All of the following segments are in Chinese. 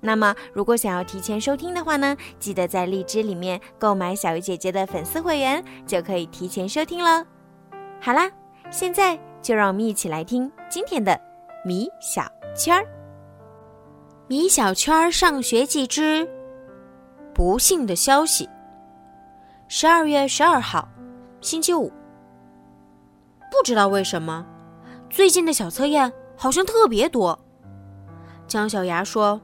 那么，如果想要提前收听的话呢，记得在荔枝里面购买小鱼姐姐的粉丝会员，就可以提前收听了。好啦，现在就让我们一起来听今天的米小圈儿。米小圈儿上学记之不幸的消息。十二月十二号，星期五。不知道为什么，最近的小测验好像特别多。姜小牙说：“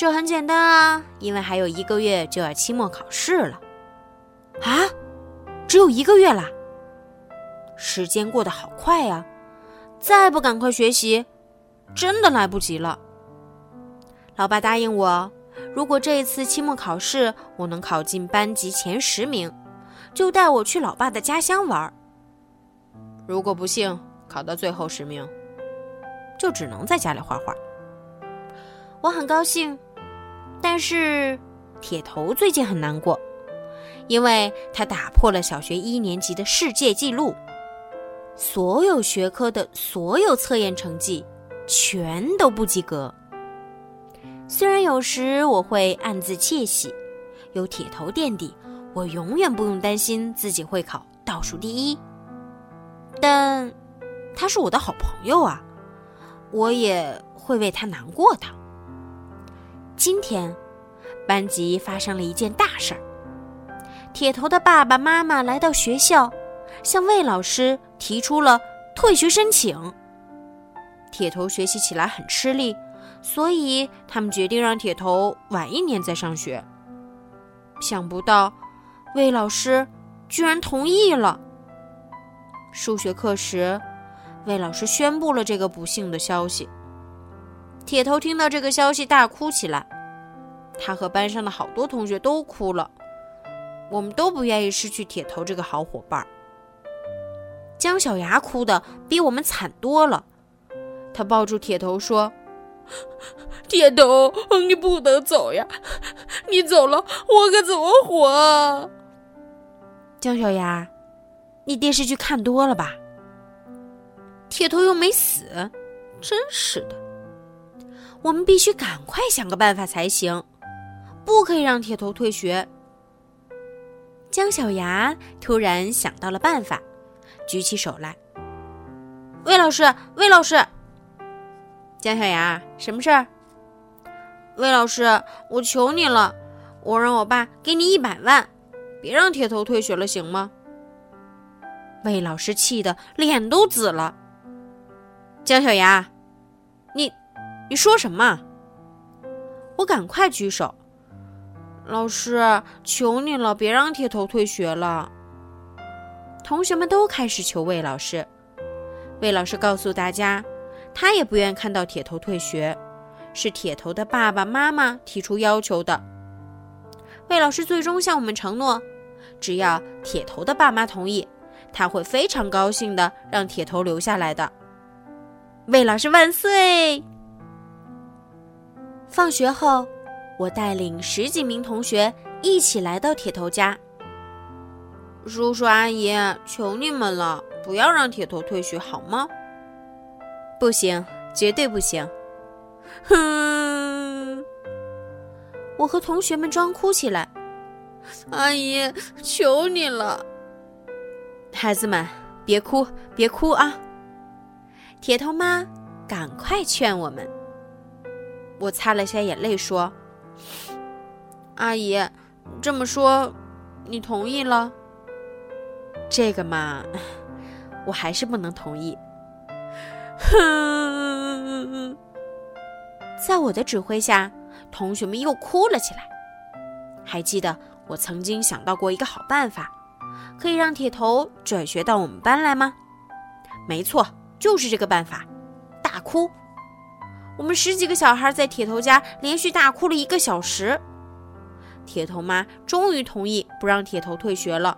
这很简单啊，因为还有一个月就要期末考试了。”啊，只有一个月啦！时间过得好快呀，再不赶快学习，真的来不及了。老爸答应我，如果这一次期末考试我能考进班级前十名，就带我去老爸的家乡玩。如果不幸考到最后十名，就只能在家里画画。我很高兴，但是铁头最近很难过，因为他打破了小学一年级的世界纪录，所有学科的所有测验成绩全都不及格。虽然有时我会暗自窃喜，有铁头垫底，我永远不用担心自己会考倒数第一。但，他是我的好朋友啊，我也会为他难过的。今天，班级发生了一件大事儿。铁头的爸爸妈妈来到学校，向魏老师提出了退学申请。铁头学习起来很吃力，所以他们决定让铁头晚一年再上学。想不到，魏老师居然同意了。数学课时，魏老师宣布了这个不幸的消息。铁头听到这个消息，大哭起来。他和班上的好多同学都哭了。我们都不愿意失去铁头这个好伙伴。姜小牙哭的比我们惨多了。他抱住铁头说：“铁头，你不能走呀！你走了，我可怎么活啊？”姜小牙。你电视剧看多了吧？铁头又没死，真是的！我们必须赶快想个办法才行，不可以让铁头退学。姜小牙突然想到了办法，举起手来：“魏老师，魏老师！”姜小牙，什么事儿？魏老师，我求你了，我让我爸给你一百万，别让铁头退学了，行吗？魏老师气得脸都紫了。姜小牙，你，你说什么？我赶快举手。老师，求你了，别让铁头退学了。同学们都开始求魏老师。魏老师告诉大家，他也不愿看到铁头退学，是铁头的爸爸妈妈提出要求的。魏老师最终向我们承诺，只要铁头的爸妈同意。他会非常高兴的让铁头留下来的。魏老师万岁！放学后，我带领十几名同学一起来到铁头家。叔叔阿姨，求你们了，不要让铁头退学好吗？不行，绝对不行！哼！我和同学们装哭起来。阿姨，求你了。孩子们，别哭，别哭啊！铁头妈，赶快劝我们。我擦了下眼泪，说：“阿姨，这么说，你同意了？这个嘛，我还是不能同意。”哼！在我的指挥下，同学们又哭了起来。还记得我曾经想到过一个好办法。可以让铁头转学到我们班来吗？没错，就是这个办法，大哭。我们十几个小孩在铁头家连续大哭了一个小时。铁头妈终于同意不让铁头退学了。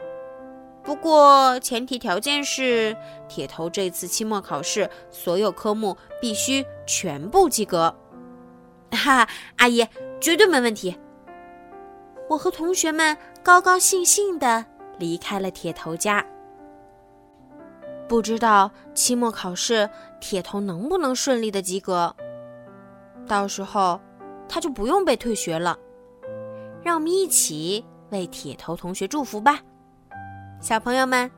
不过前提条件是，铁头这次期末考试所有科目必须全部及格。哈，阿姨绝对没问题。我和同学们高高兴兴的离开了铁头家。不知道期末考试铁头能不能顺利的及格？到时候他就不用被退学了。让我们一起为铁头同学祝福吧，小朋友们，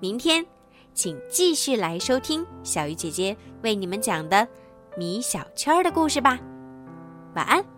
明天请继续来收听小鱼姐姐为你们讲的米小圈的故事吧。晚安。